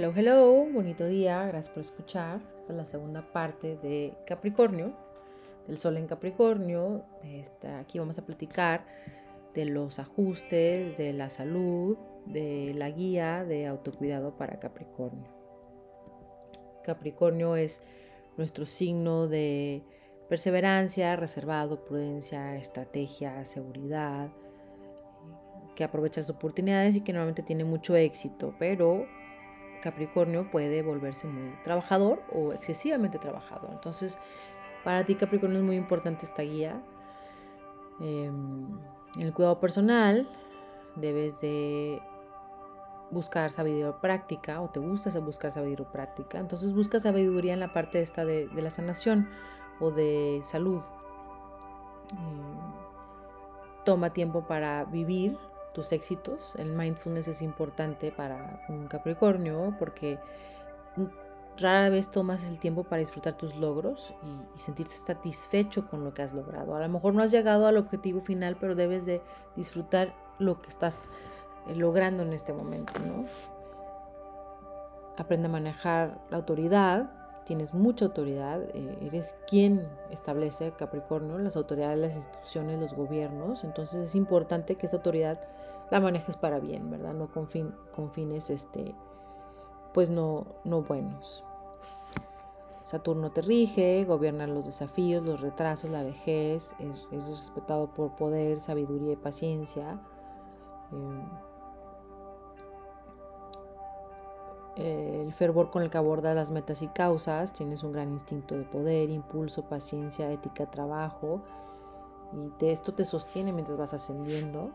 Hello, hello, bonito día, gracias por escuchar. Esta es la segunda parte de Capricornio, del Sol en Capricornio. Esta, aquí vamos a platicar de los ajustes, de la salud, de la guía de autocuidado para Capricornio. Capricornio es nuestro signo de perseverancia, reservado, prudencia, estrategia, seguridad, que aprovecha las oportunidades y que normalmente tiene mucho éxito, pero Capricornio puede volverse muy trabajador o excesivamente trabajador. Entonces, para ti Capricornio es muy importante esta guía. Em, en el cuidado personal debes de buscar sabiduría práctica o te gusta buscar sabiduría práctica. Entonces busca sabiduría en la parte esta de, la sanación o de salud. Em, toma tiempo para vivir tus éxitos. El mindfulness es importante para un Capricornio porque rara vez tomas el tiempo para disfrutar tus logros y, sentirse satisfecho con lo que has logrado. A lo mejor no has llegado al objetivo final, pero debes de disfrutar lo que estás eh, logrando en este momento, ¿no? Aprende a manejar la autoridad, tienes mucha autoridad, eh, eres quien establece Capricornio, las autoridades, las instituciones, los gobiernos, entonces es importante que esta autoridad la manejes para bien, ¿verdad? No con, con fines, este, pues no, no buenos. Saturno te rige, gobierna los desafíos, los retrasos, la vejez, es, respetado por poder, sabiduría y paciencia. Em, el fervor con el que abordas las metas y causas, tienes un gran instinto de poder, impulso, paciencia, ética, trabajo, y esto te sostiene mientras vas ascendiendo.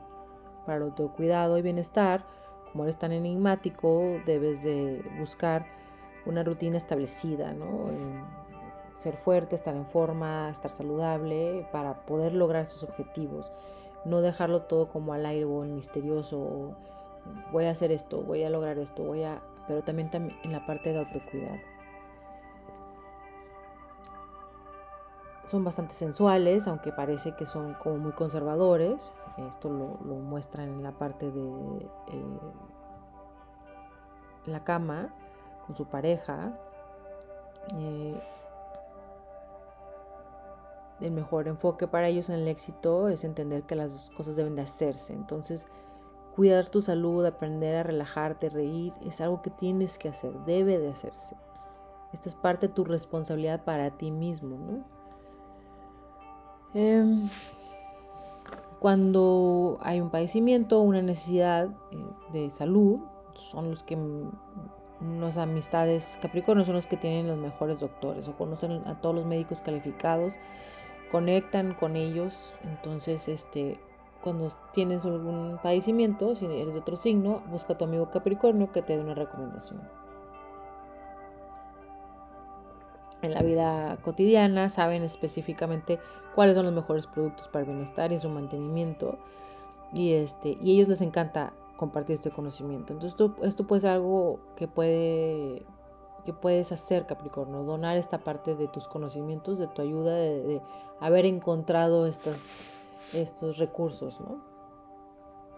Para el autocuidado y bienestar, como eres tan enigmático, debes de buscar una rutina establecida, ¿no? ser fuerte, estar en forma, estar saludable para poder lograr sus objetivos. No dejarlo todo como al aire o misterioso, voy a hacer esto, voy a lograr esto, voy a pero también, en la parte de autocuidado. Son bastante sensuales, aunque parece que son como muy conservadores. Esto lo, muestran en la parte de eh, la cama con su pareja. Eh, el mejor enfoque para ellos en el éxito es entender que las cosas deben de hacerse. Entonces, Cuidar tu salud, aprender a relajarte, reír, es algo que tienes que hacer, debe de hacerse. Esta es parte de tu responsabilidad para ti mismo, ¿no? Em, cuando hay un padecimiento, una necesidad eh, de salud, son los que unas amistades Capricornio son los que tienen los mejores doctores o conocen a todos los médicos calificados, conectan con ellos, entonces este cuando tienes algún padecimiento, si eres de otro signo, busca a tu amigo Capricornio que te dé una recomendación. En la vida cotidiana saben específicamente cuáles son los mejores productos para el bienestar y su mantenimiento. Y, este, y a ellos les encanta compartir este conocimiento. Entonces esto, esto puede ser algo que, puede, que puedes hacer, Capricornio, donar esta parte de tus conocimientos, de tu ayuda, de haber encontrado estas estos recursos, ¿no?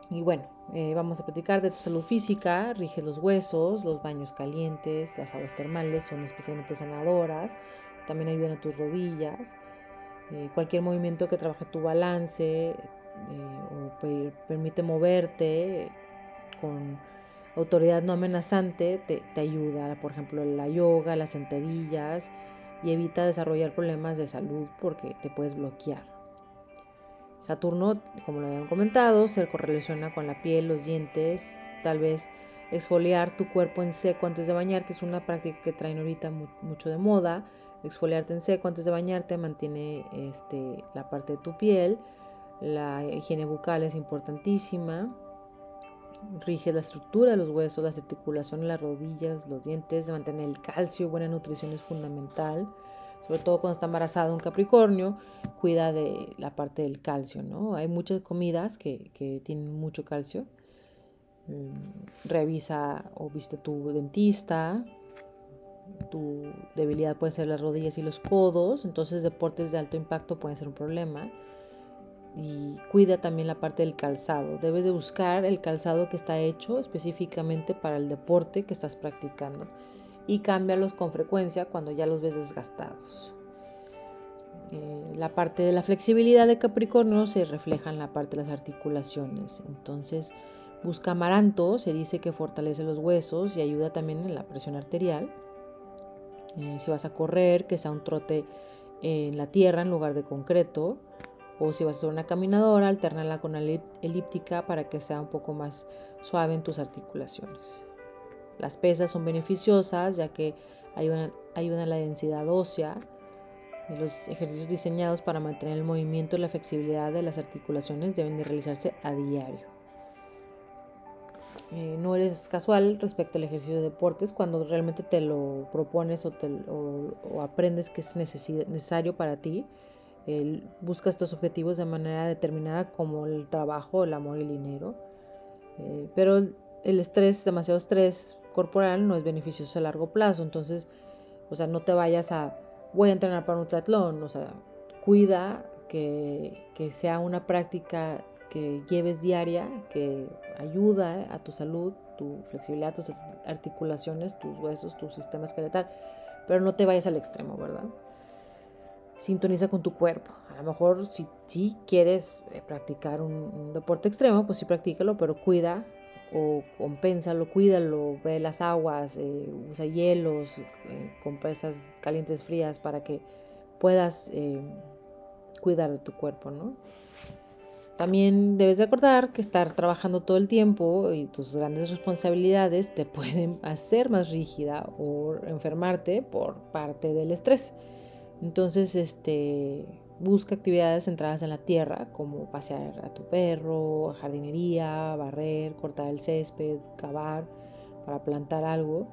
Y bueno, eh, vamos a platicar de tu salud física, rige los huesos, los baños calientes, las aguas termales son especialmente sanadoras, también ayudan a tus rodillas, eh, cualquier movimiento que trabaje tu balance eh, o permite moverte con autoridad no amenazante te, te ayuda, por ejemplo, la yoga, las sentadillas y evita desarrollar problemas de salud porque te puedes bloquear. Saturno, como lo habían comentado, se correlaciona con la piel, los dientes, tal vez exfoliar tu cuerpo en seco antes de bañarte es una práctica que traen ahorita mucho de moda. Exfoliarte en seco antes de bañarte mantiene este, la parte de tu piel. La higiene bucal es importantísima. Rige la estructura de los huesos, las articulaciones, las rodillas, los dientes. Mantener el calcio, buena nutrición es fundamental sobre todo cuando está embarazada un Capricornio, cuida de la parte del calcio, ¿no? Hay muchas comidas que, tienen mucho calcio. Mm, revisa o viste tu dentista. Tu debilidad puede ser las rodillas y los codos, entonces deportes de alto impacto pueden ser un problema. y cuida también la parte del calzado. Debes de buscar el calzado que está hecho específicamente para el deporte que estás practicando y cámbialos con frecuencia cuando ya los ves desgastados. Eh, la parte de la flexibilidad de Capricornio se refleja en la parte de las articulaciones. Entonces, busca amaranto, se dice que fortalece los huesos y ayuda también en la presión arterial. Eh, si vas a correr, que sea un trote en la tierra en lugar de concreto. O si vas a hacer una caminadora, alternarla con la elíptica para que sea un poco más suave en tus articulaciones. Las pesas son beneficiosas ya que ayudan, ayudan a la densidad ósea los ejercicios diseñados para mantener el movimiento y la flexibilidad de las articulaciones deben de realizarse a diario. Eh, no eres casual respecto al ejercicio de deportes cuando realmente te lo propones o, aprendes que es necesario para ti. busca estos objetivos de manera determinada como el trabajo, el amor y el dinero. Eh, pero el estrés, demasiado estrés corporal no es beneficioso a largo plazo. Entonces, o sea, no te vayas a voy a entrenar para un triatlón, o sea, cuida que, sea una práctica que lleves diaria, que ayuda a tu salud, tu flexibilidad, tus articulaciones, tus huesos, tu sistema esqueletal, pero no te vayas al extremo, ¿verdad? Sintoniza con tu cuerpo. A lo mejor si, si quieres eh, practicar un, deporte extremo, pues sí practícalo, pero cuida o compénsalo, cuídalo, ve las aguas, eh, usa hielos, eh, compresas calientes, frías, para que puedas eh, cuidar de tu cuerpo, ¿no? También debes recordar que estar trabajando todo el tiempo y tus grandes responsabilidades te pueden hacer más rígida o enfermarte por parte del estrés. Entonces, este, Busca actividades centradas en la tierra, como pasear a tu perro, jardinería, barrer, cortar el césped, cavar para plantar algo,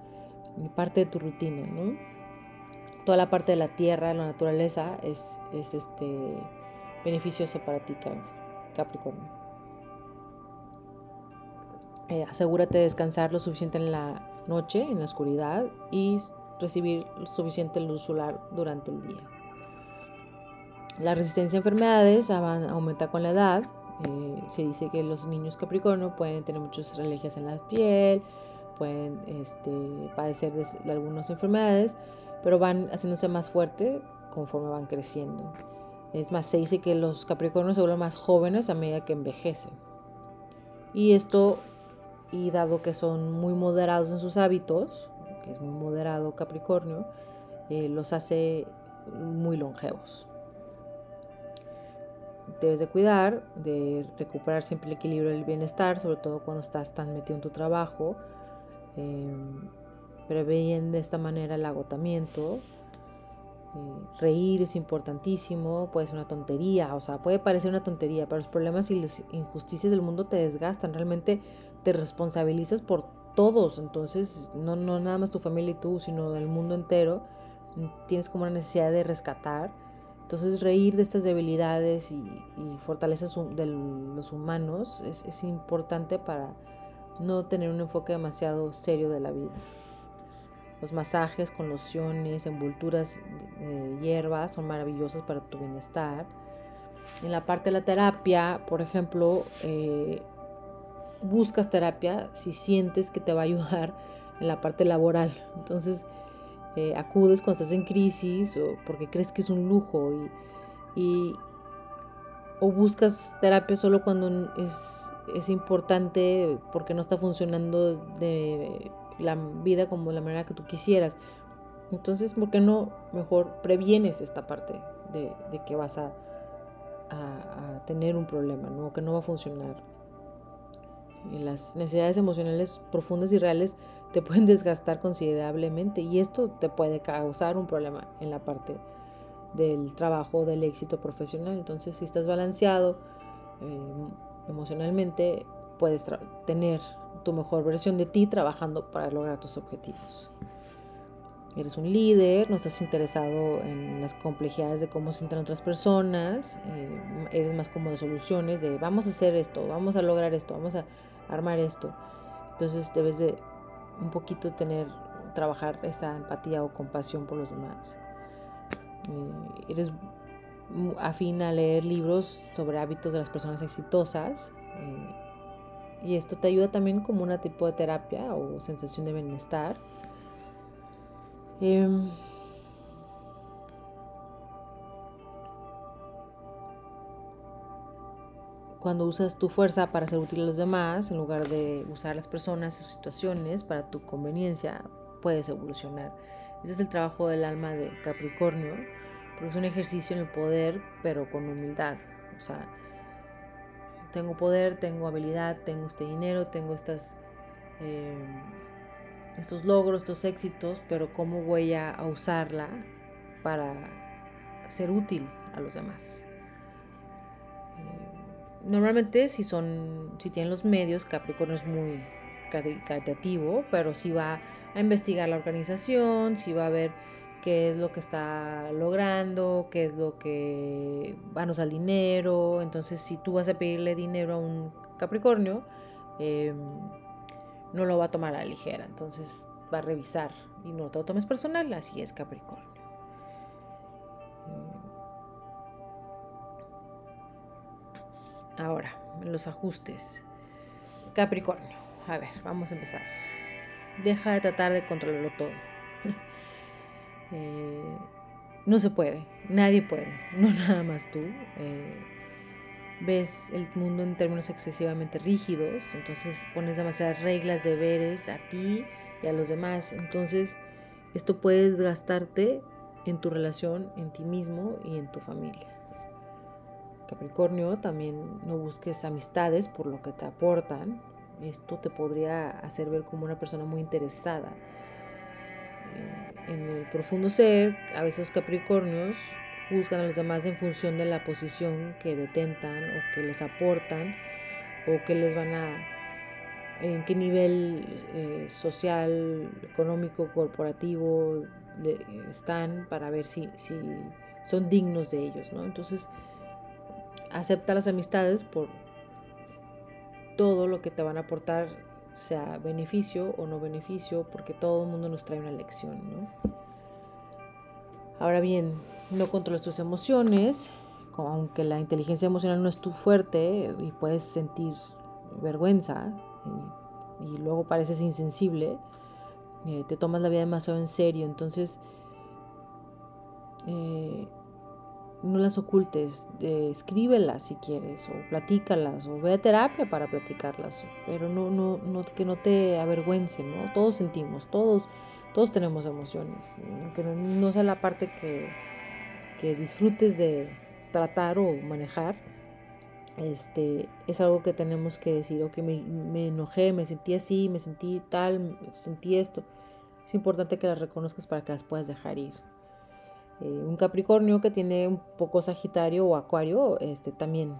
parte de tu rutina, ¿no? Toda la parte de la tierra, la naturaleza, es, es este, beneficiosa para ti, Capricornio. Eh, asegúrate de descansar lo suficiente en la noche, en la oscuridad, y recibir suficiente luz solar durante el día. La resistencia a enfermedades aumenta con la edad. Eh, se dice que los niños Capricornio pueden tener muchas alergias en la piel, pueden este, padecer de, algunas enfermedades, pero van haciéndose más fuerte conforme van creciendo. Es más, se dice que los Capricornios se vuelven más jóvenes a medida que envejecen. Y esto, y dado que son muy moderados en sus hábitos, que es muy moderado Capricornio, eh, los hace muy longevos debes de cuidar, de recuperar siempre el equilibrio del bienestar, sobre todo cuando estás tan metido en tu trabajo. Eh, prevén de esta manera el agotamiento. Eh, reír es importantísimo, puede ser una tontería, o sea, puede parecer una tontería, pero los problemas y las injusticias del mundo te desgastan, realmente te responsabilizas por todos, entonces no, no nada más tu familia y tú, sino el mundo entero, tienes como una necesidad de rescatar entonces reír de estas debilidades y, fortalezas de los humanos es, importante para no tener un enfoque demasiado serio de la vida. Los masajes con lociones, envolturas de hierbas son maravillosos para tu bienestar. En la parte de la terapia, por ejemplo, eh, buscas terapia si sientes que te va a ayudar en la parte laboral. Entonces, eh, acudes cuando estás en crisis o porque crees que es un lujo y, o buscas terapia solo cuando es, es, importante porque no está funcionando de la vida como la manera que tú quisieras. Entonces, ¿por qué no mejor previenes esta parte de, que vas a, a, tener un problema, ¿no? que no va a funcionar? Y las necesidades emocionales profundas y reales te pueden desgastar considerablemente y esto te puede causar un problema en la parte del trabajo, del éxito profesional. Entonces, si estás balanceado eh, emocionalmente, puedes tener tu mejor versión de ti trabajando para lograr tus objetivos. Eres un líder, no estás interesado en las complejidades de cómo se sienten otras personas, eh, eres más como de soluciones, de vamos a hacer esto, vamos a lograr esto, vamos a armar esto. Entonces debes de un poquito tener, trabajar esa empatía o compasión por los demás. Eh, eres afín a leer libros sobre hábitos de las personas exitosas. Eh, y esto te ayuda también como una tipo de terapia o sensación de bienestar. Em, cuando usas tu fuerza para ser útil a los demás, en lugar de usar las personas y situaciones para tu conveniencia, puedes evolucionar. Ese es el trabajo del alma de Capricornio, porque es un ejercicio en el poder, pero con humildad. O sea, tengo poder, tengo habilidad, tengo este dinero, tengo estas, eh, estos logros, estos éxitos, pero ¿cómo voy a usarla para ser útil a los demás? Normalmente si son, si tienen los medios, Capricornio es muy caritativo, pero si va a investigar la organización, si va a ver qué es lo que está logrando, qué es lo que van a usar dinero. Entonces, si tú vas a pedirle dinero a un Capricornio, em, no lo va a tomar a la ligera. Entonces, va a revisar y no te lo tomes personal, así es Capricornio. Ahora, los ajustes. Capricornio. A ver, vamos a empezar. Deja de tratar de controlarlo todo. Eh, no se puede, nadie puede, no nada más tú. Eh, ves el mundo en términos excesivamente rígidos, entonces pones demasiadas reglas, deberes a ti y a los demás. Entonces, esto puedes gastarte en tu relación, en ti mismo y en tu familia. Capricornio, también no busques amistades por lo que te aportan. Esto te podría hacer ver como una persona muy interesada en el profundo ser. A veces Capricornios juzgan a los demás en función de la posición que detentan o que les aportan o que les van a en qué nivel eh, social, económico, corporativo están para ver si, si son dignos de ellos, ¿no? Entonces, acepta las amistades por todo lo que te van a aportar, sea beneficio o no beneficio, porque todo el mundo nos trae una lección, ¿no? Ahora bien, no controles tus emociones, aunque la inteligencia emocional no es tu fuerte y puedes sentir vergüenza y, luego pareces insensible, eh, te tomas la vida demasiado en serio, entonces eh, no las ocultes, escríbelas si quieres, o platícalas, o ve a terapia para platicarlas, pero no, no, no, que no te avergüence, ¿no? Todos sentimos, todos, todos tenemos emociones, aunque no, sea la parte que, que disfrutes de tratar o manejar, este, es algo que tenemos que decir, o que me, me, enojé, me sentí así, me sentí tal, sentí esto. Es importante que las reconozcas para que las puedas dejar ir. Eh, un Capricornio que tiene un poco Sagitario o Acuario, este, también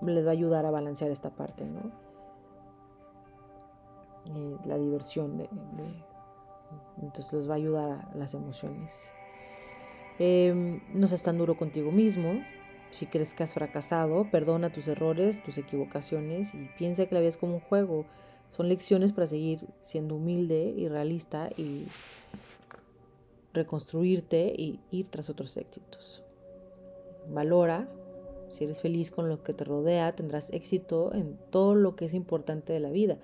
les va a ayudar a balancear esta parte, ¿no? Eh, la diversión, de, entonces les va a ayudar a las emociones. Em, no seas tan duro contigo mismo. Si crees que has fracasado, perdona tus errores, tus equivocaciones y piensa que la vida es como un juego. Son lecciones para seguir siendo humilde y realista y reconstruirte y ir tras otros éxitos. Valora, si eres feliz con lo que te rodea, tendrás éxito en todo lo que es importante de la vida.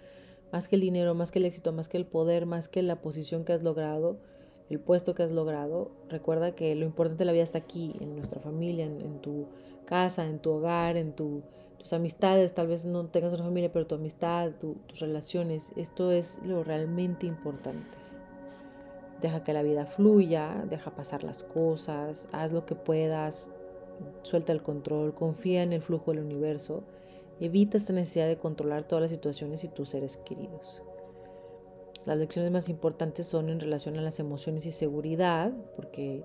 Más que el dinero, más que el éxito, más que el poder, más que la posición que has logrado, el puesto que has logrado. Recuerda que lo importante de la vida está aquí, en nuestra familia, en, tu casa, en tu hogar, en tus amistades. Tal vez no tengas una familia, pero tu amistad, tus relaciones. Esto es lo realmente importante. Deja que la vida fluya, deja pasar las cosas, haz lo que puedas, suelta el control, confía en el flujo del universo, evita esta necesidad de controlar todas las situaciones y tus seres queridos. Las lecciones más importantes son en relación a las emociones y seguridad, porque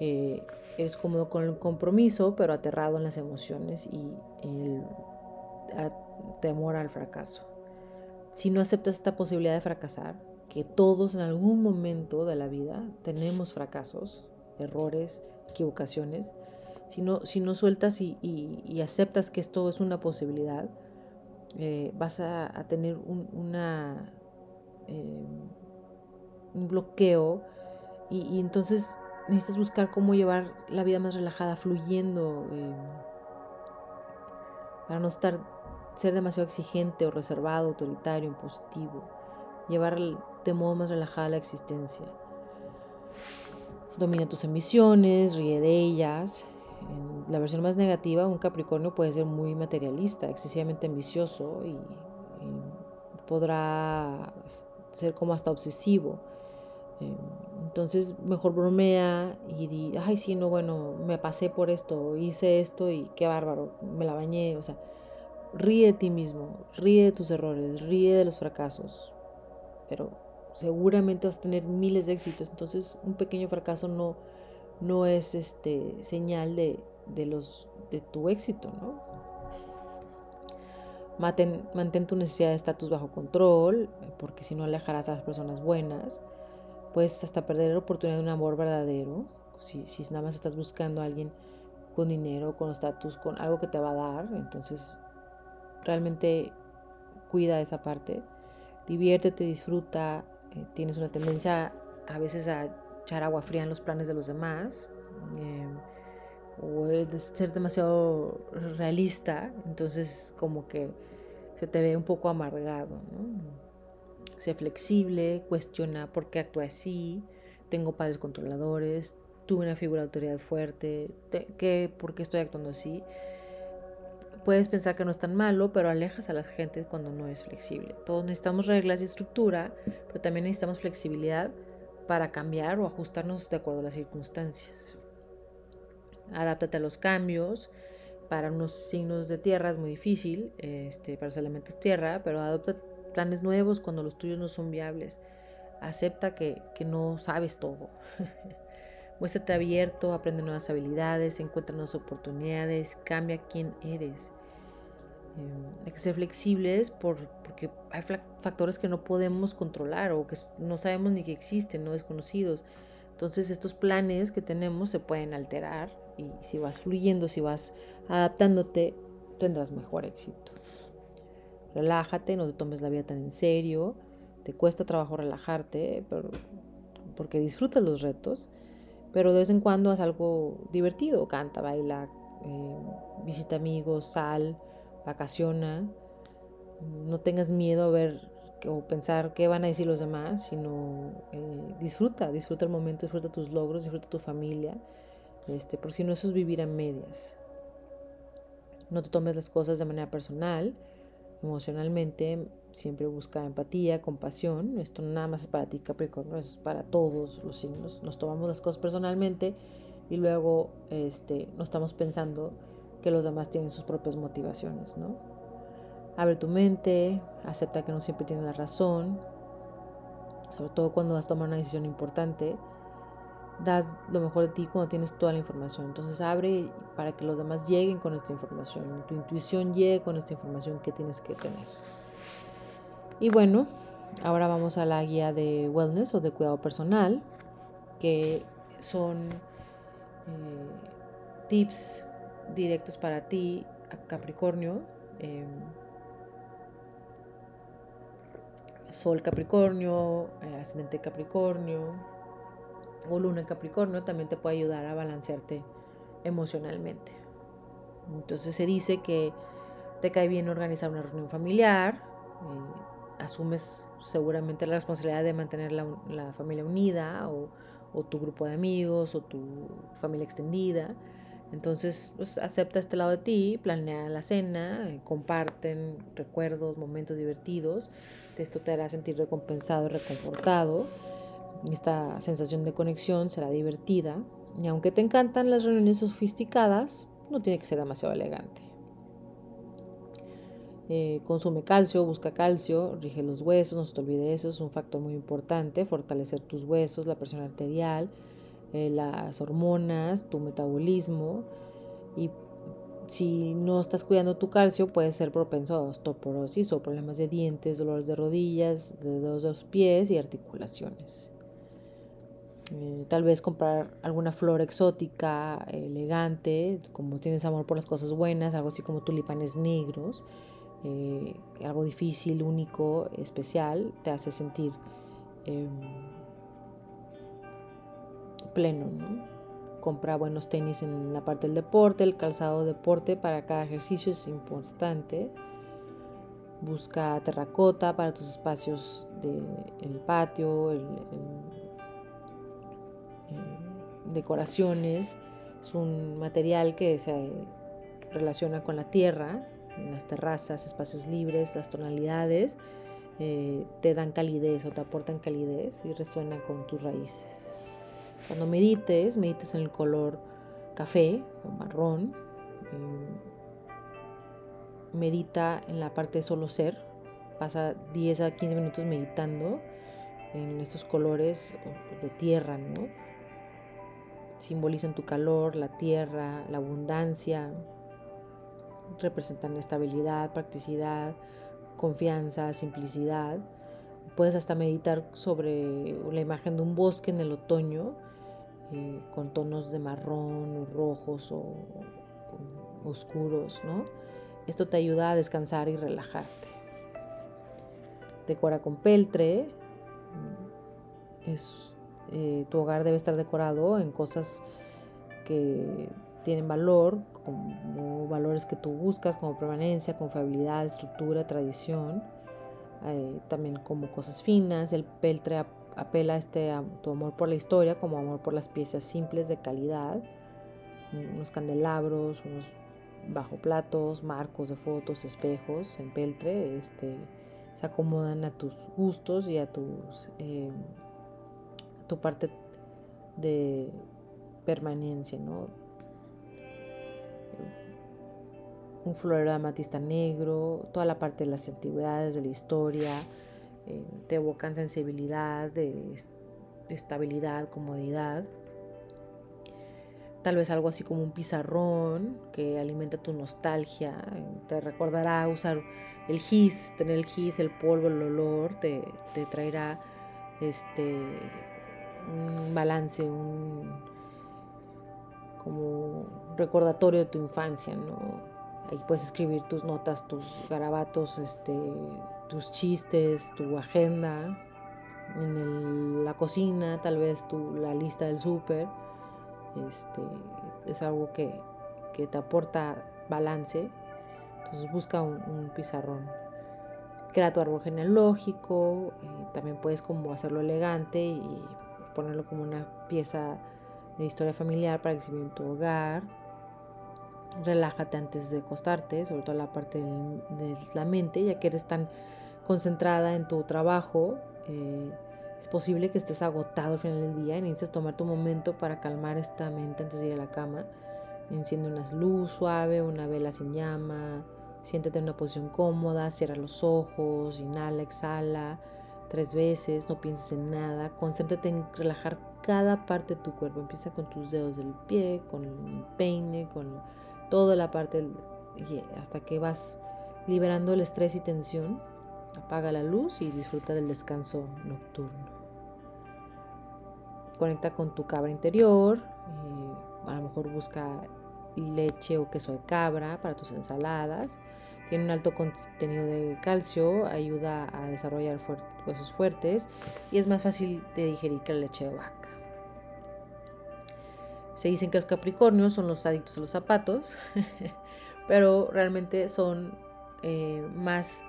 eh, eres cómodo con el compromiso, pero aterrado en las emociones y el temor al fracaso. Si no aceptas esta posibilidad de fracasar, todos en algún momento de la vida tenemos fracasos, errores, equivocaciones. Si no, si no sueltas y, aceptas que esto es una posibilidad, eh, vas a, tener un, eh, bloqueo y, entonces necesitas buscar cómo llevar la vida más relajada, fluyendo, eh, para no estar, ser demasiado exigente o reservado, autoritario, impositivo, llevar de modo más relajada la existencia. Domina tus ambiciones, ríe de ellas. La versión más negativa, un Capricornio puede ser muy materialista, excesivamente ambicioso y podrá ser como hasta obsesivo. Em, entonces mejor bromea y di, ay, sí, no, bueno, me pasé por esto, hice esto y qué bárbaro, me la bañé. O sea, ríe de ti mismo, ríe de tus errores, ríe de los fracasos. Pero seguramente vas a tener miles de éxitos. Entonces un pequeño fracaso no, no es este, señal de, de, los, de tu éxito, ¿no? mantén tu necesidad de estatus bajo control, porque si no alejarás a las personas buenas. Puedes hasta perder la oportunidad de un amor verdadero. Si, si nada más estás buscando a alguien con dinero, con estatus, con algo que te va a dar, entonces realmente cuida esa parte. Diviértete, disfruta. Eh, tienes una tendencia a veces a echar agua fría en los planes de los demás. Eh, o ser demasiado realista, entonces como que se te ve un poco amargado, ¿no? Sé flexible, cuestiona por qué actúa así, tengo padres controladores, tuve una figura de autoridad fuerte, ¿qué, ¿por qué estoy actuando así? Puedes pensar que no es tan malo, pero alejas a la gente cuando no es flexible. Todos necesitamos reglas y estructura, pero también necesitamos flexibilidad para cambiar o ajustarnos de acuerdo a las circunstancias. Adáptate a los cambios. Para unos signos de tierra es muy difícil, este, para los elementos tierra, pero adopta planes nuevos cuando los tuyos no son viables. Acepta que, no sabes todo. Muéstrate abierto, aprende nuevas habilidades, encuentra nuevas oportunidades, cambia quién eres. Eh, hay que ser flexibles por, porque hay factores que no podemos controlar o que no sabemos ni que existen, no desconocidos. Entonces estos planes que tenemos se pueden alterar y si vas fluyendo, si vas adaptándote, tendrás mejor éxito. Relájate, no te tomes la vida tan en serio, te cuesta trabajo relajarte, pero, porque disfrutas los retos, pero de vez en cuando haz algo divertido, canta, baila, eh, visita amigos, sal, vacaciona, no tengas miedo a ver o pensar qué van a decir los demás, sino eh, disfruta, disfruta el momento, disfruta tus logros, disfruta tu familia, este, porque si no, eso es vivir a medias. No te tomes las cosas de manera personal, emocionalmente, siempre busca empatía, compasión. Esto no nada más es para ti, Capricornio, es para todos los signos. Nos tomamos las cosas personalmente y luego este, no estamos pensando que los demás tienen sus propias motivaciones, ¿no? Abre tu mente, acepta que no siempre tienes la razón, sobre todo cuando vas a tomar una decisión importante das lo mejor de ti cuando tienes toda la información. Entonces abre para que los demás lleguen con esta información, tu intuición llegue con esta información que tienes que tener. Y bueno, ahora vamos a la guía de wellness o de cuidado personal, que son eh, tips directos para ti, Capricornio. Em, Sol Capricornio, eh, ascendente Capricornio, o luna Capricornio también te puede ayudar a balancearte emocionalmente. Entonces se dice que te cae bien organizar una reunión familiar, eh, asumes seguramente la responsabilidad de mantener la, familia unida o, tu grupo de amigos o tu familia extendida. Entonces, pues, acepta este lado de ti, planea la cena, eh, comparten recuerdos, momentos divertidos. Esto te hará sentir recompensado y reconfortado. Esta sensación de conexión será divertida y aunque te encantan las reuniones sofisticadas, no tiene que ser demasiado elegante. Eh, consume calcio, busca calcio, rige los huesos, no se te olvide eso, es un factor muy importante, fortalecer tus huesos, la presión arterial, eh, las hormonas, tu metabolismo y si no estás cuidando tu calcio puede ser propenso a osteoporosis o problemas de dientes, dolores de rodillas, de los pies y articulaciones. Eh, tal vez comprar alguna flor exótica, elegante, como tienes amor por las cosas buenas, algo así como tulipanes negros, eh, algo difícil, único, especial, te hace sentir em, pleno, Compra buenos tenis en la parte del deporte, el calzado deporte para cada ejercicio es importante. Busca terracota para tus espacios del patio, decoraciones. Es un material que se relaciona con la tierra, en las terrazas, espacios libres, las tonalidades eh, te dan calidez o te aportan calidez y resuena con tus raíces. Cuando medites, medites en el color café o marrón. Eh, medita en la parte de solo ser. Pasa 10 a 15 minutos meditando en estos colores de tierra, ¿no? Simbolizan tu calor, la tierra, la abundancia, representan estabilidad, practicidad, confianza, simplicidad. Puedes hasta meditar sobre la imagen de un bosque en el otoño eh, con tonos de marrón, rojos o, oscuros, ¿no? Esto te ayuda a descansar y relajarte. Decora con peltre. Es, eh, tu hogar debe estar decorado en cosas que tienen valor, como valores que tú buscas, como permanencia, confiabilidad, estructura, tradición, eh, también como cosas finas. El peltre apela este, a tu amor por la historia, como amor por las piezas simples de calidad, unos candelabros, unos bajo platos, marcos de fotos, espejos en peltre, este, se acomodan a tus gustos y a tus, eh, tu parte de permanencia, ¿no? Un florero de amatista negro, toda la parte de las antigüedades, de la historia, eh, te evocan sensibilidad, de estabilidad, comodidad. Tal vez algo así como un pizarrón que alimenta tu nostalgia, te recordará usar el gis, tener el gis, el polvo, el olor, te, te traerá este un balance, un como recordatorio de tu infancia, ¿no? Ahí puedes escribir tus notas, tus garabatos, este, tus chistes, tu agenda. En la cocina, tal vez tu, la lista del súper. Este, es algo que, te aporta balance. Entonces busca un, pizarrón. Crea tu árbol genealógico. Eh, también puedes como hacerlo elegante y ponerlo como una pieza de historia familiar para exhibir en tu hogar relájate antes de acostarte, sobre todo la parte de la mente, ya que eres tan concentrada en tu trabajo. Eh, es posible que estés agotado al final del día y necesites tomar tu momento para calmar esta mente antes de ir a la cama. Enciende una luz suave, una vela sin llama, siéntete en una posición cómoda, cierra los ojos, inhala, exhala tres veces, no pienses en nada, concéntrate en relajar cada parte de tu cuerpo. Empieza con tus dedos del pie, con el peine, con toda la parte hasta que vas liberando el estrés y tensión. Apaga la luz y disfruta del descanso nocturno. Conecta con tu cabra interior. Eh, a lo mejor busca leche o queso de cabra para tus ensaladas. Tiene un alto contenido de calcio, ayuda a desarrollar huesos fuertes y es más fácil de digerir que la leche de vaca. Se dicen que los Capricornios son los adictos a los zapatos, pero realmente son eh, más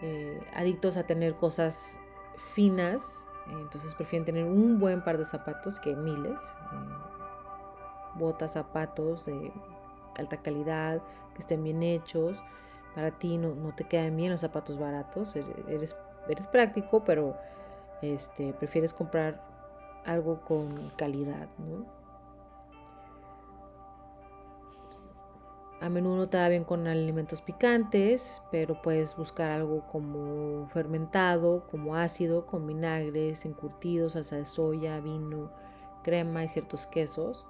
eh, adictos a tener cosas finas, entonces prefieren tener un buen par de zapatos que miles. Eh, botas, zapatos de alta calidad, que estén bien hechos. Para ti no, no te quedan bien los zapatos baratos, eres, eres práctico, pero este, prefieres comprar algo con calidad, ¿no? A menudo no te da bien con alimentos picantes, pero puedes buscar algo como fermentado, como ácido, con vinagres, encurtidos, salsa de soya, vino, crema y ciertos quesos.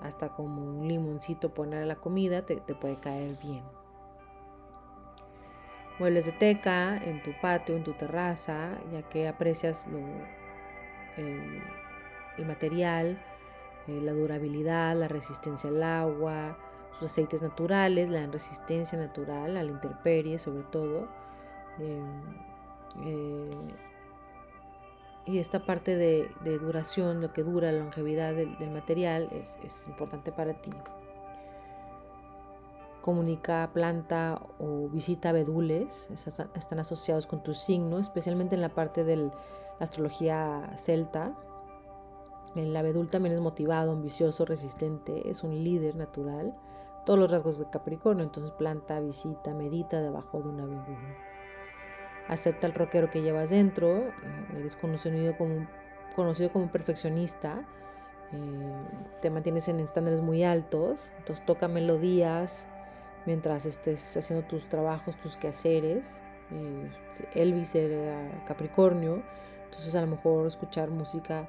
Hasta como un limoncito poner a la comida te, puede caer bien. Muebles de teca en tu patio, en tu terraza, ya que aprecias el, material, eh, la durabilidad, la resistencia al agua, sus aceites naturales, la resistencia natural a la intemperie sobre todo. Em, eh, y esta parte de, duración, lo que dura, la longevidad del, material, es, importante para ti. Comunica planta o visita abedules, están asociados con tu signo, especialmente en la parte de la astrología celta. El abedul también es motivado, ambicioso, resistente, es un líder natural. Todos los rasgos de Capricornio, entonces planta, visita, medita debajo de un abedul acepta el rockero que llevas dentro, eh, eres conocido como conocido como perfeccionista, eh, te mantienes en estándares muy altos, entonces toca melodías mientras estés haciendo tus trabajos, tus quehaceres. Eh, Elvis era Capricornio, entonces a lo mejor escuchar música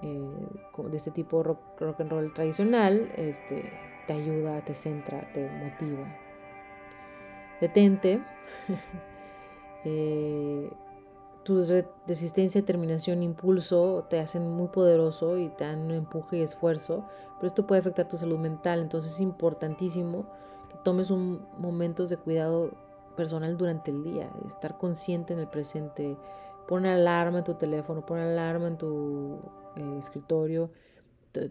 de este tipo rock, rock and roll tradicional este, te ayuda, te centra, te motiva. Detente. Eh, tu resistencia, determinación, impulso te hacen muy poderoso y te dan empuje y esfuerzo, pero esto puede afectar tu salud mental, entonces es importantísimo que tomes un momentos de cuidado personal durante el día, estar consciente en el presente, pon alarma en tu teléfono, pon alarma en tu eh, escritorio,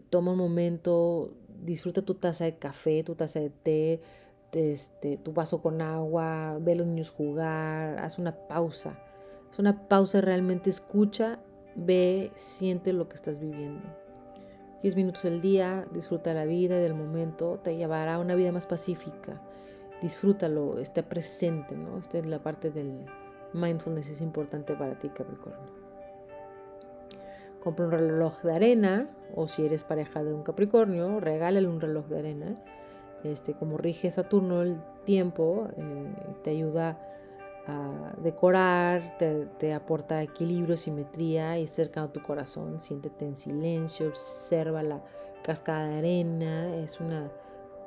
toma un momento, disfruta tu taza de café, tu taza de té, este, tu vaso con agua, ve a los niños jugar, haz una pausa. Es una pausa realmente escucha, ve, siente lo que estás viviendo. 10 minutos al día, disfruta la vida y del momento, te llevará a una vida más pacífica. Disfrútalo, esté presente, ¿no? Esta es la parte del mindfulness, es importante para ti, Capricornio. Compra un reloj de arena, o si eres pareja de un Capricornio, regálale un reloj de arena este, como rige Saturno el tiempo, eh, te ayuda a decorar, te, aporta equilibrio, simetría y cerca a tu corazón. Siéntete en silencio, observa la cascada de arena, es una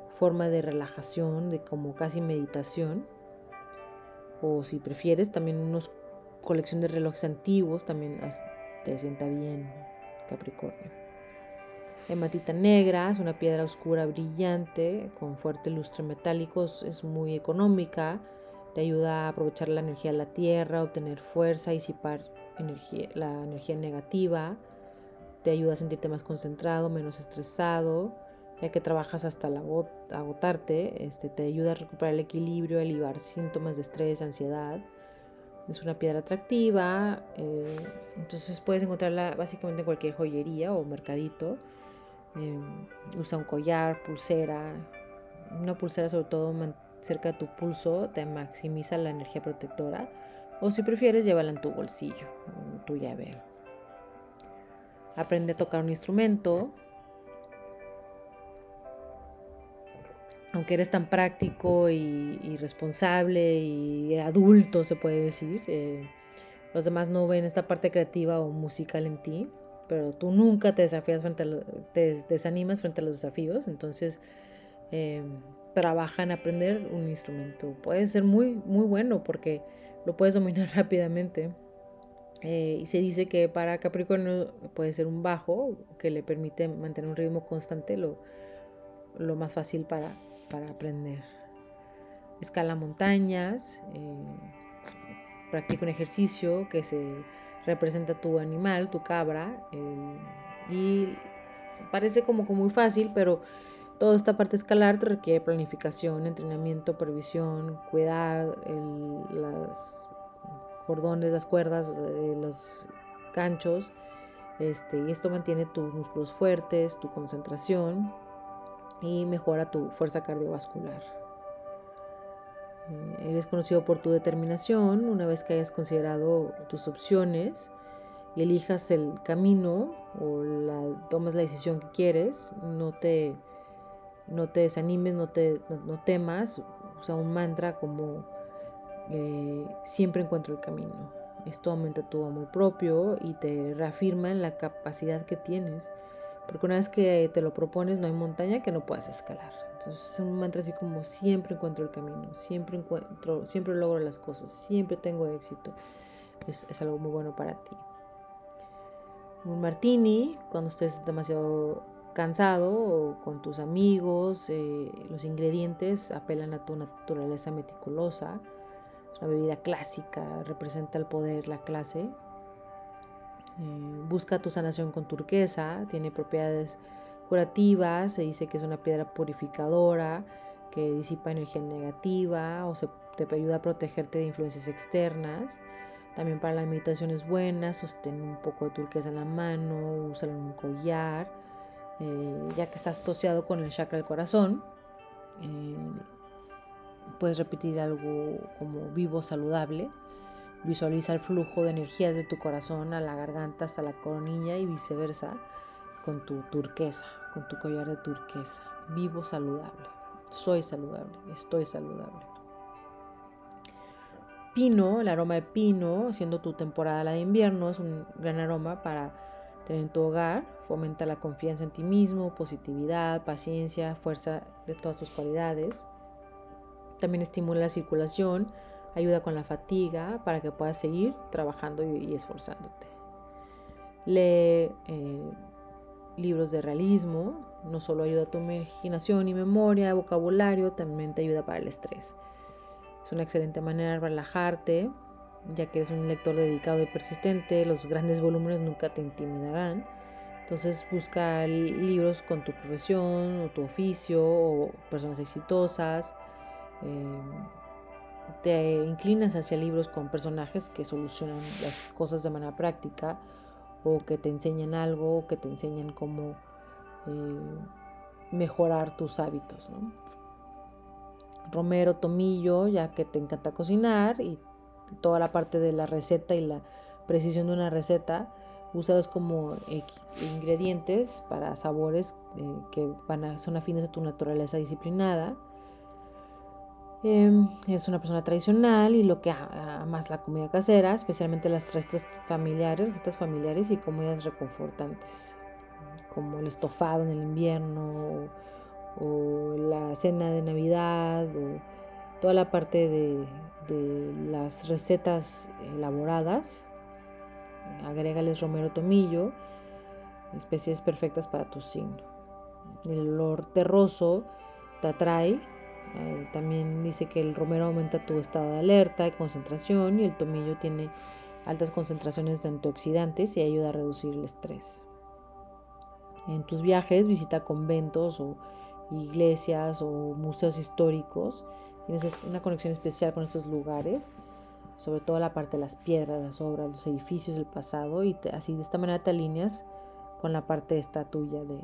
forma de relajación, de como casi meditación. O si prefieres, también una colección de relojes antiguos también te sienta bien, Capricornio. Hematita negra es una piedra oscura brillante con fuerte lustre metálico, es muy económica, te ayuda a aprovechar la energía de la tierra, obtener fuerza, disipar energía, la energía negativa, te ayuda a sentirte más concentrado, menos estresado, ya que trabajas hasta agotarte, este, te ayuda a recuperar el equilibrio, a aliviar síntomas de estrés, ansiedad. Es una piedra atractiva, eh, entonces puedes encontrarla básicamente en cualquier joyería o mercadito. Em, usa un collar, pulsera. Una pulsera sobre todo cerca de tu pulso te maximiza la energía protectora. O si prefieres, llévala en tu bolsillo, tu llave. Aprende a tocar un instrumento. Aunque eres tan práctico y, responsable y adulto, se puede decir, eh, los demás no ven esta parte creativa o musical en ti pero tú nunca te desafías frente a te desanimas frente a los desafíos, entonces eh, trabaja en aprender un instrumento. Puede ser muy, muy bueno porque lo puedes dominar rápidamente. Eh, y se dice que para Capricornio puede ser un bajo que le permite mantener un ritmo constante, lo, lo más fácil para, para aprender. Escala montañas, eh, practica un ejercicio que se representa tu animal, tu cabra, y parece como que muy fácil, pero toda esta parte escalar te requiere planificación, entrenamiento, previsión, cuidar los cordones, las cuerdas, eh, los ganchos, este, y esto mantiene tus músculos fuertes, tu concentración y mejora tu fuerza cardiovascular. Eh, eres conocido por tu determinación una vez que hayas considerado tus opciones y elijas el camino o la, tomas la decisión que quieres, no te, no te desanimes, no, te, no, temas, usa un mantra como eh, siempre encuentro el camino. Esto aumenta tu amor propio y te reafirma en la capacidad que tienes porque una vez que te lo propones, no hay montaña que no puedas escalar. Entonces es un mantra así como siempre encuentro el camino, siempre encuentro, siempre logro las cosas, siempre tengo éxito. Es, algo muy bueno para ti. Un martini, cuando estés demasiado cansado o con tus amigos, eh, los ingredientes apelan a tu naturaleza meticulosa. Es una bebida clásica, representa el poder, la clase. Eh, busca tu sanación con turquesa, tiene propiedades curativas, se dice que es una piedra purificadora, que disipa energía negativa o se, te ayuda a protegerte de influencias externas. También para la meditación es buena, sostén un poco de turquesa en la mano, úsalo en un collar, eh, ya que está asociado con el chakra del corazón. Eh, puedes repetir algo como vivo saludable. Visualiza el flujo de energías de tu corazón a la garganta hasta la coronilla y viceversa con tu turquesa, con tu collar de turquesa. Vivo saludable. Soy saludable. Estoy saludable. Pino, el aroma de pino, siendo tu temporada la de invierno, es un gran aroma para tener en tu hogar. Fomenta la confianza en ti mismo, positividad, paciencia, fuerza de todas tus cualidades. También estimula la circulación, ayuda con la fatiga para que puedas seguir trabajando y, esforzándote. Lee eh, libros de realismo, no solo ayuda a tu imaginación y memoria, vocabulario, también te ayuda para el estrés. Es una excelente manera de relajarte, ya que eres un lector dedicado y persistente, los grandes volúmenes nunca te intimidarán. Entonces busca libros con tu profesión o tu oficio o personas exitosas. Em, te inclinas hacia libros con personajes que solucionan las cosas de manera práctica o que te enseñan algo o que te enseñan cómo eh, mejorar tus hábitos. Romero, tomillo, ya que te encanta cocinar y toda la parte de la receta y la precisión de una receta, úsalos como ingredientes para sabores eh, que van a, son afines a tu naturaleza disciplinada. Em, es una persona tradicional y lo que más la comida casera, especialmente las recetas familiares, recetas familiares y comidas reconfortantes, como el estofado en el invierno o, la cena de Navidad o toda la parte de, las recetas elaboradas. Agrégales romero tomillo, especies perfectas para tu signo. El olor terroso te atrae eh, también dice que el romero aumenta tu estado de alerta y concentración y el tomillo tiene altas concentraciones de antioxidantes y ayuda a reducir el estrés. En tus viajes visita conventos o iglesias o museos históricos. Tienes una conexión especial con estos lugares, sobre todo la parte de las piedras, las obras, los edificios del pasado y así de esta manera te alineas con la parte esta tuya de,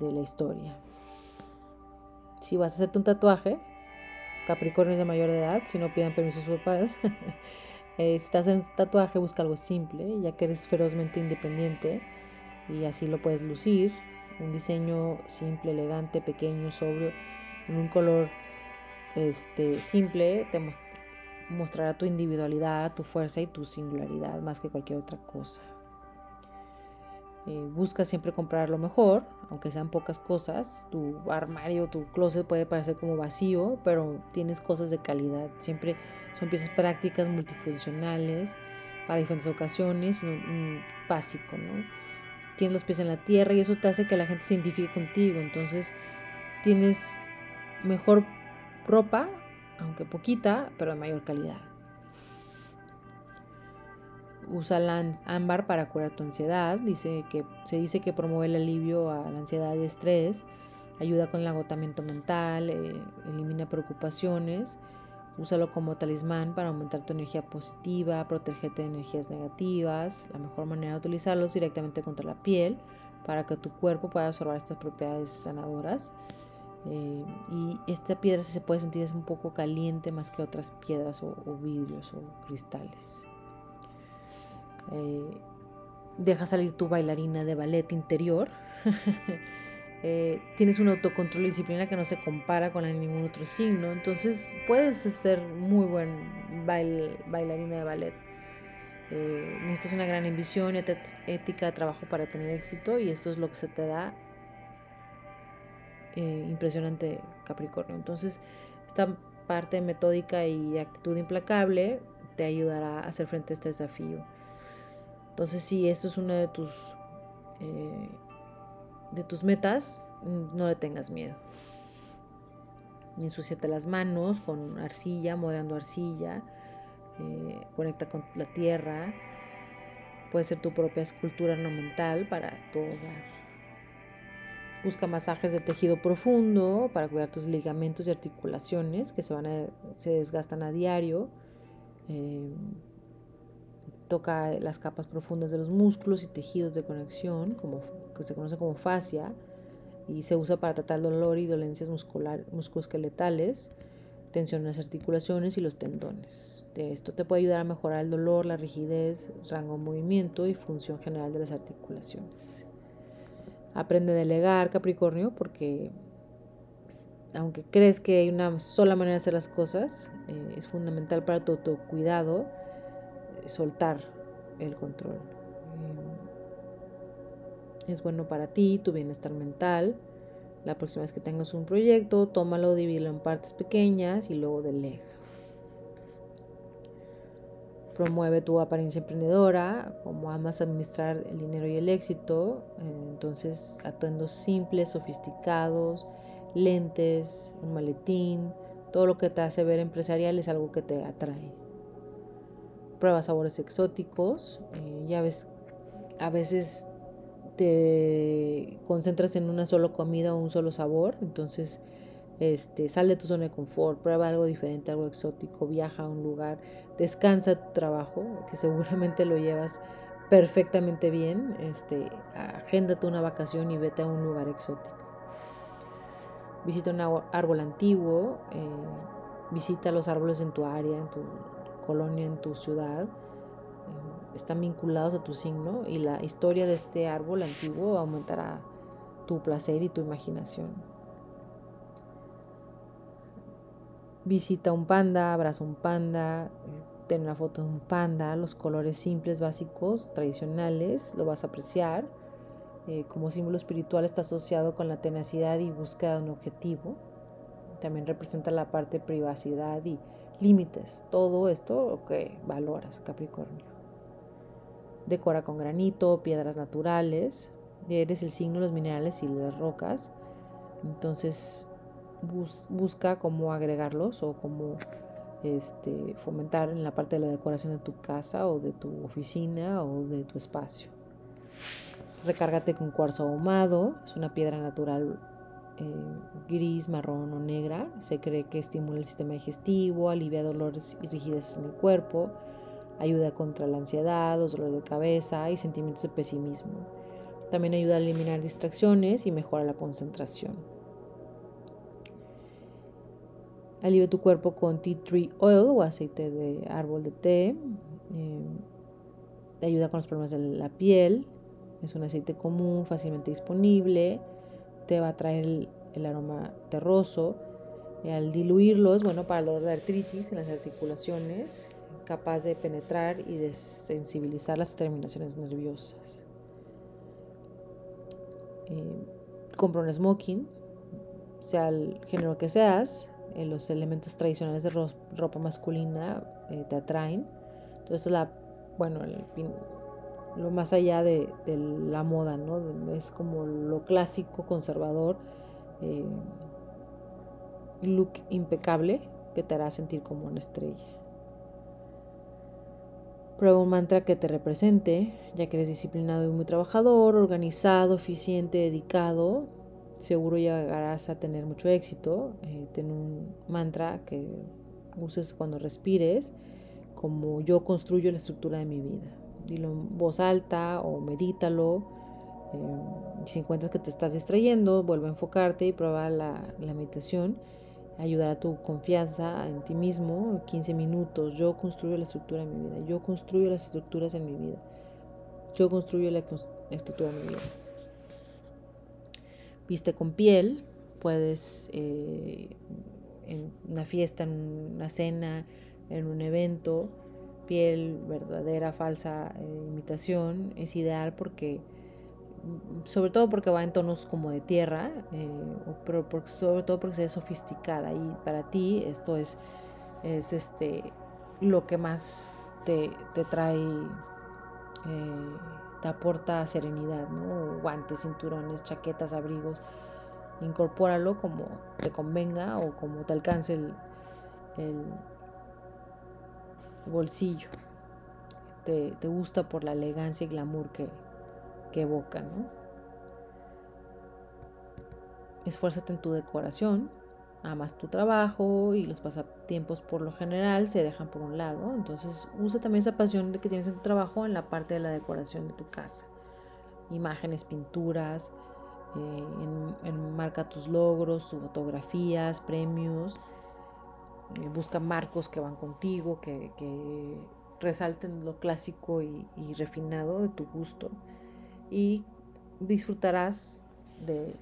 de la historia si vas a hacerte un tatuaje, Capricornio de mayor edad, si no pidan permiso a sus papás. Eh, si estás en un tatuaje, busca algo simple, ya que eres ferozmente independiente y así lo puedes lucir. Un diseño simple, elegante, pequeño, sobrio, en un color este, simple, te mostrará tu individualidad, tu fuerza y tu singularidad más que cualquier otra cosa. Eh, busca siempre comprar lo mejor, aunque sean pocas cosas. Tu armario, tu closet puede parecer como vacío, pero tienes cosas de calidad. Siempre son piezas prácticas, multifuncionales, para diferentes ocasiones, básico, ¿no? Tienes los pies en la tierra y eso te hace que la gente se identifique contigo. Entonces tienes mejor ropa, aunque poquita, pero de mayor calidad. Usa la ámbar para curar tu ansiedad. Dice que, se dice que promueve el alivio a la ansiedad y estrés, ayuda con el agotamiento mental, eh, elimina preocupaciones. Úsalo como talismán para aumentar tu energía positiva, protegerte de energías negativas. La mejor manera de utilizarlo es directamente contra la piel para que tu cuerpo pueda absorber estas propiedades sanadoras. Eh, y esta piedra se puede sentir es un poco caliente más que otras piedras o vidrios o cristales. Eh, deja salir tu bailarina de ballet interior. Eh, tienes un autocontrol y disciplina que no se compara con la de ningún otro signo. Entonces puedes ser muy buen bailarina de ballet. Eh, necesitas una gran ambición ética trabajo para tener éxito y esto es lo que se te da impresionante Capricornio. Entonces esta parte metódica y actitud implacable te ayudará a hacer frente a este desafío. Entonces, si esto es una de tus, eh, de tus metas, no le tengas miedo. Ensúciate las manos con arcilla, moderando arcilla, eh, conecta con la tierra. Puede ser tu propia escultura ornamental para hogar. Busca masajes de tejido profundo para cuidar tus ligamentos y articulaciones que se, van se desgastan a diario. Eh, toca las capas profundas de los músculos y tejidos de conexión, como, que se conoce como fascia, y se usa para tratar dolor y dolencias muscular, musculoesqueletales, tensión en las articulaciones y los tendones. esto te puede ayudar a mejorar el dolor, la rigidez, rango de movimiento y función general de las articulaciones. Aprende a delegar, Capricornio, porque aunque crees que hay una sola manera de hacer las cosas, eh, es fundamental para tu autocuidado soltar el control. Eh, es bueno para ti, tu bienestar mental. La próxima vez que tengas un proyecto, tómalo, divídelo en partes pequeñas y luego delega. Promueve tu apariencia emprendedora, como amas administrar el dinero y el éxito. Entonces, atuendos simples, sofisticados, lentes, un maletín, todo lo que te hace ver empresarial es algo que te atrae. Prueba sabores exóticos, eh, ya ves, a veces te concentras en una sola comida o un solo sabor, entonces este, sal de tu zona de confort, prueba algo diferente, algo exótico, viaja a un lugar, descansa tu trabajo, que seguramente lo llevas perfectamente bien, este, agéndate una vacación y vete a un lugar exótico. Visita un árbol antiguo, eh, visita los árboles en tu área, en tu colonia, en tu ciudad. Eh, están vinculados a tu signo y la historia de este árbol antiguo aumentará tu placer y tu imaginación. Visita un panda, abraza un panda, ten una foto de un panda, los colores simples, básicos, tradicionales, lo vas a apreciar. Eh, como símbolo espiritual está asociado con la tenacidad y búsqueda de un objetivo. También representa la parte privacidad y límites. Todo esto que valoras, Capricornio. Decora con granito, piedras naturales. Eres el signo de los minerales y las rocas. Entonces busca cómo agregarlos o cómo este, fomentar en la parte de la decoración de tu casa o de tu oficina o de tu espacio. Recárgate con cuarzo ahumado, es una piedra natural eh, gris, marrón o negra. Se cree que estimula el sistema digestivo, alivia dolores y rigideces en el cuerpo, ayuda contra la ansiedad, los dolores de cabeza y sentimientos de pesimismo. También ayuda a eliminar distracciones y mejora la concentración. Alivia tu cuerpo con tea tree oil o aceite de árbol de té. Eh, te ayuda con los problemas de la piel. Es un aceite común, fácilmente disponible. Te va a traer el, aroma terroso. Al diluirlo es bueno para el dolor de artritis en las articulaciones, capaz de penetrar y de sensibilizar las terminaciones nerviosas. Eh, compra un smoking, sea el género que seas, eh, los elementos tradicionales de ropa masculina eh, te atraen. Entonces, la, bueno, lo más allá de, la moda, ¿no? Es como lo clásico, conservador, eh, look impecable que te hará sentir como una estrella. Prueba un mantra que te represente, ya que eres disciplinado y muy trabajador, organizado, eficiente, dedicado seguro llegarás a tener mucho éxito. Eh, ten un mantra que uses cuando respires, como yo construyo la estructura de mi vida. Dilo en voz alta o medítalo. Eh, si encuentras que te estás distrayendo, vuelve a enfocarte y prueba la, la meditación. Ayudar a tu confianza en ti mismo. 15 minutos. Yo construyo la estructura de mi vida. Yo construyo las estructuras en mi vida. Yo construyo la estructura de mi vida viste con piel, puedes eh, en una fiesta, en una cena, en un evento, piel verdadera, falsa, eh, imitación, es ideal porque, sobre todo porque va en tonos como de tierra, eh, pero sobre todo porque se ve sofisticada y para ti esto es, es este, lo que más te, te trae te aporta serenidad, ¿no? Guantes, cinturones, chaquetas, abrigos. Incorpóralo como te convenga o como te alcance el, bolsillo. te, gusta por la elegancia y glamour que, que evoca, ¿no? Esfuérzate en tu decoración, amas tu trabajo y los pasatiempos por lo general se dejan por un lado. Entonces usa también esa pasión que tienes en tu trabajo en la parte de la decoración de tu casa. Imágenes, pinturas, eh, enmarca tus logros, tus fotografías, premios. Eh, busca marcos que van contigo, que, resalten lo clásico y, refinado de tu gusto. Y disfrutarás de,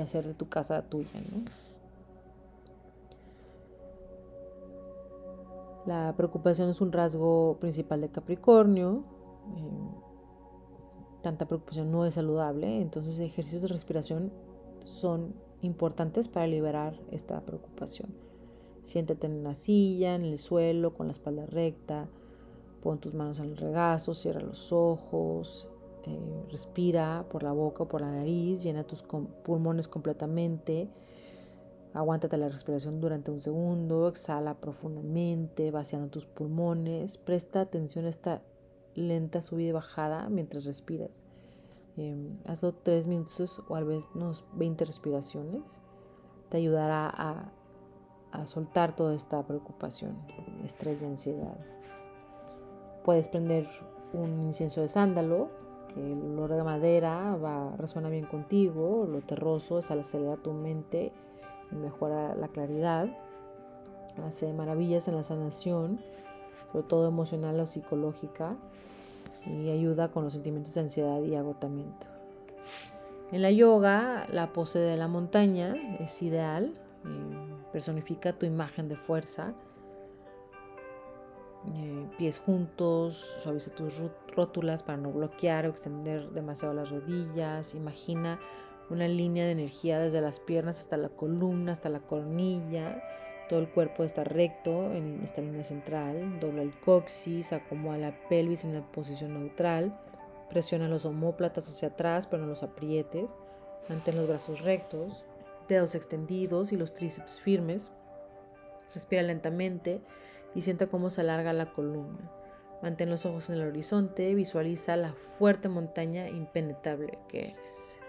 hacer de tu casa tuya. La preocupación es un rasgo principal de Capricornio. Eh, tanta preocupación no es saludable, entonces ejercicios de respiración son importantes para liberar esta preocupación. Siéntate en la silla, en el suelo, con la espalda recta, pon tus manos en el regazo, cierra los ojos, eh, respira por la boca o por la nariz, llena tus pulmones completamente, aguántate la respiración durante un segundo, exhala profundamente, vaciando tus pulmones, presta atención a esta lenta subida y bajada mientras respiras. Eh, hazlo tres minutos o a veces unos 20 respiraciones. Te ayudará a, a soltar toda esta preocupación, estrés y ansiedad. Puedes prender un incienso de sándalo, que el olor de madera va, resuena bien contigo, lo terroso es al acelerar tu mente y mejora la claridad. Hace maravillas en la sanación, sobre todo emocional o psicológica y ayuda con los sentimientos de ansiedad y agotamiento. En la yoga, la pose de la montaña es ideal, eh, personifica tu imagen de fuerza. Eh, pies juntos, suaviza tus rótulas para no bloquear o extender demasiado las rodillas. Imagina una línea de energía desde las piernas hasta la columna, hasta la coronilla todo el cuerpo está recto en esta línea central. Dobla el coxis, acomoda la pelvis en la posición neutral. Presiona los omóplatas hacia atrás, pero no los aprietes. Mantén los brazos rectos, dedos extendidos y los tríceps firmes. Respira lentamente y sienta cómo se alarga la columna. Mantén los ojos en el horizonte, visualiza la fuerte montaña impenetrable que eres.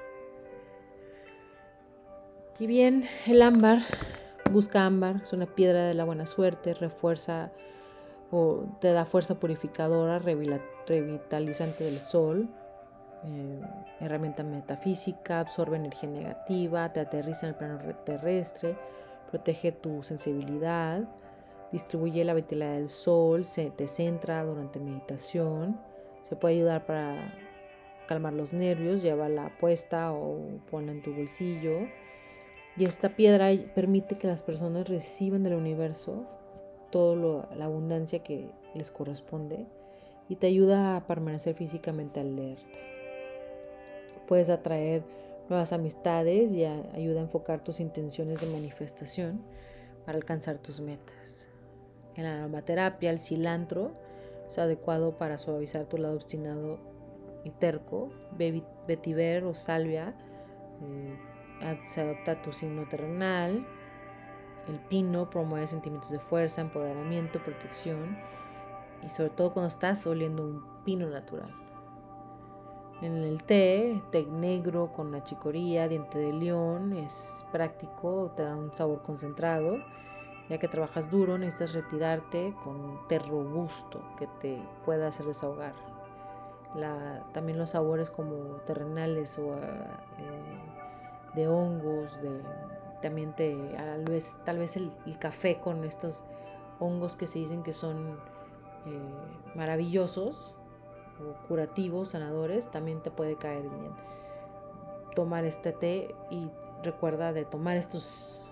Y bien, el ámbar Busca ámbar, es una piedra de la buena suerte, refuerza o te da fuerza purificadora, revitalizante del sol, eh, herramienta metafísica, absorbe energía negativa, te aterriza en el plano terrestre, protege tu sensibilidad, distribuye la vitalidad del sol, se te centra durante meditación, se puede ayudar para calmar los nervios, llévala puesta o ponla en tu bolsillo y esta piedra permite que las personas reciban del universo toda la abundancia que les corresponde y te ayuda a permanecer físicamente alerta. Puedes atraer nuevas amistades y ayuda a enfocar tus intenciones de manifestación para alcanzar tus metas. En la aromaterapia, el cilantro es adecuado para suavizar tu lado obstinado y terco. Vetiver o salvia eh, se adopta tu signo terrenal. El pino promueve sentimientos de fuerza, empoderamiento, protección y sobre todo cuando estás oliendo un pino natural. En el té, té negro con la chicoría, diente de león, es práctico, te da un sabor concentrado. Ya que trabajas duro, necesitas retirarte con té robusto que te pueda hacer desahogar. también los sabores como terrenales o eh, de hongos, de también te, tal vez, tal vez el, café con estos hongos que se dicen que son eh, maravillosos curativos, sanadores, también te puede caer bien. Tomar este té y recuerda de tomar estos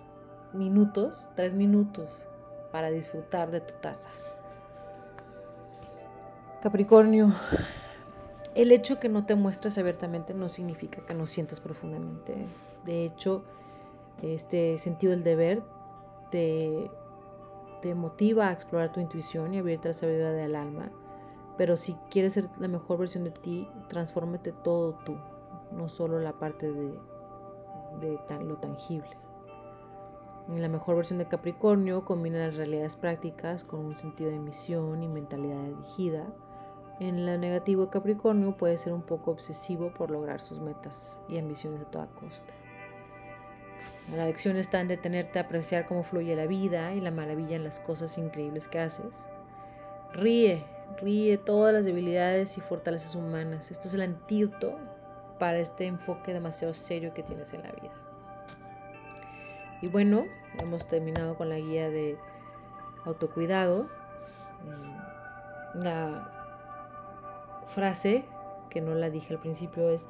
minutos, tres minutos, para disfrutar de tu taza. Capricornio, el hecho que no te muestres abiertamente no significa que no sientas profundamente. De hecho, este sentido del deber te, te motiva a explorar tu intuición y abrirte la sabiduría del alma. Pero si quieres ser la mejor versión de ti, transfórmate todo tú, no solo la parte de, de lo tangible. la mejor versión de Capricornio combina las realidades prácticas con un sentido de misión y mentalidad dirigida En la negativo Capricornio puede ser un poco obsesivo por lograr sus metas y ambiciones a toda costa. La lección está en detenerte a apreciar cómo fluye la vida y la maravilla en las cosas increíbles que haces. Ríe, ríe todas las debilidades y fortalezas humanas. Esto es el antídoto para este enfoque demasiado serio que tienes en la vida. Y bueno, hemos terminado con la guía de autocuidado. Mm, la frase, que no la dije al principio, es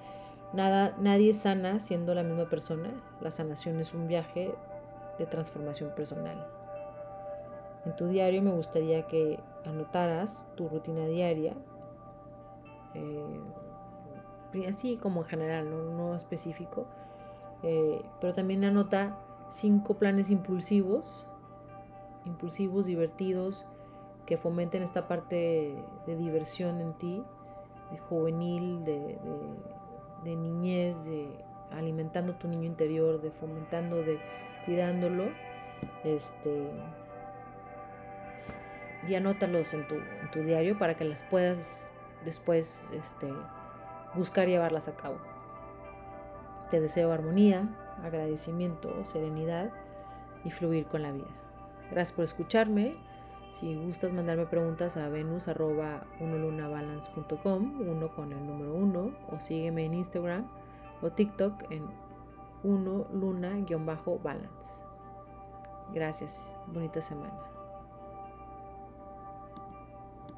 Nada, nadie sana siendo la misma persona. La sanación es un viaje de transformación personal. En tu diario me gustaría que anotaras tu rutina diaria, eh, así como en general, no, específico, eh, pero también anota cinco planes impulsivos, impulsivos, divertidos, que fomenten esta parte de diversión en ti, de juvenil, de de niñez, de alimentando tu niño interior, de fomentando, de cuidándolo, este, y anótalos en tu, diario para que las puedas después este, buscar llevarlas a cabo. Te deseo armonía, agradecimiento, serenidad y fluir con la vida. Gracias por escucharme. Si gustas mandarme preguntas a venus arroba unolunabalance.com, uno con el número uno, o sígueme en Instagram o TikTok en uno luna-balance. Gracias, bonita semana.